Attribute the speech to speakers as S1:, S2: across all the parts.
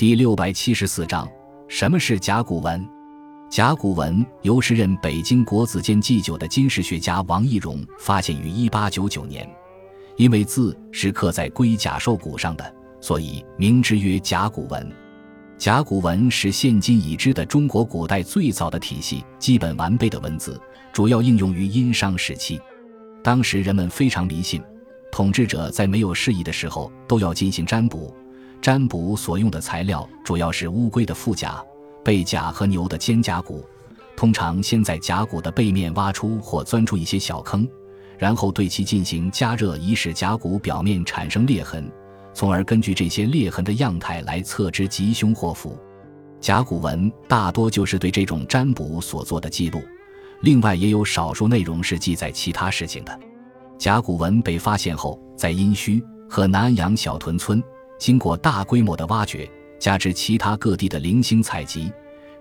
S1: 第六百七十四章：什么是甲骨文？甲骨文由时任北京国子监祭酒的金石学家王懿荣发现于一八九九年。因为字是刻在龟甲兽骨上的，所以名之曰甲骨文。甲骨文是现今已知的中国古代最早的体系基本完备的文字，主要应用于殷商时期。当时人们非常迷信。统治者在没有事宜的时候都要进行占卜，占卜所用的材料主要是乌龟的腹甲、背甲和牛的肩胛骨。通常先在甲骨的背面挖出或钻出一些小坑，然后对其进行加热，以使甲骨表面产生裂痕，从而根据这些裂痕的样态来测知吉凶祸福。甲骨文大多就是对这种占卜所做的记录，另外也有少数内容是记载其他事情的。甲骨文被发现后，在殷墟和南阳小屯村经过大规模的挖掘，加之其他各地的零星采集，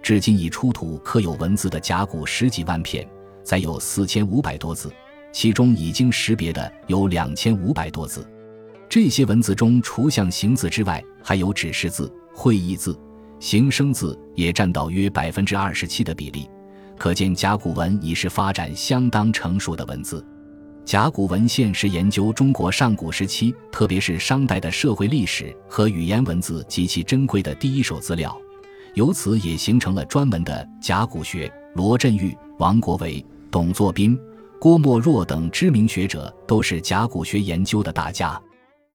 S1: 至今已出土刻有文字的甲骨十几万片，载有四千五百多字，其中已经识别的有两千五百多字。这些文字中，除象形字之外，还有指示字、会意字、形声字，也占到约百分之二十七的比例。可见，甲骨文已是发展相当成熟的文字。甲骨文献是研究中国上古时期，特别是商代的社会历史和语言文字极其珍贵的第一手资料，由此也形成了专门的甲骨学。罗振玉、王国维、董作宾、郭沫若等知名学者都是甲骨学研究的大家。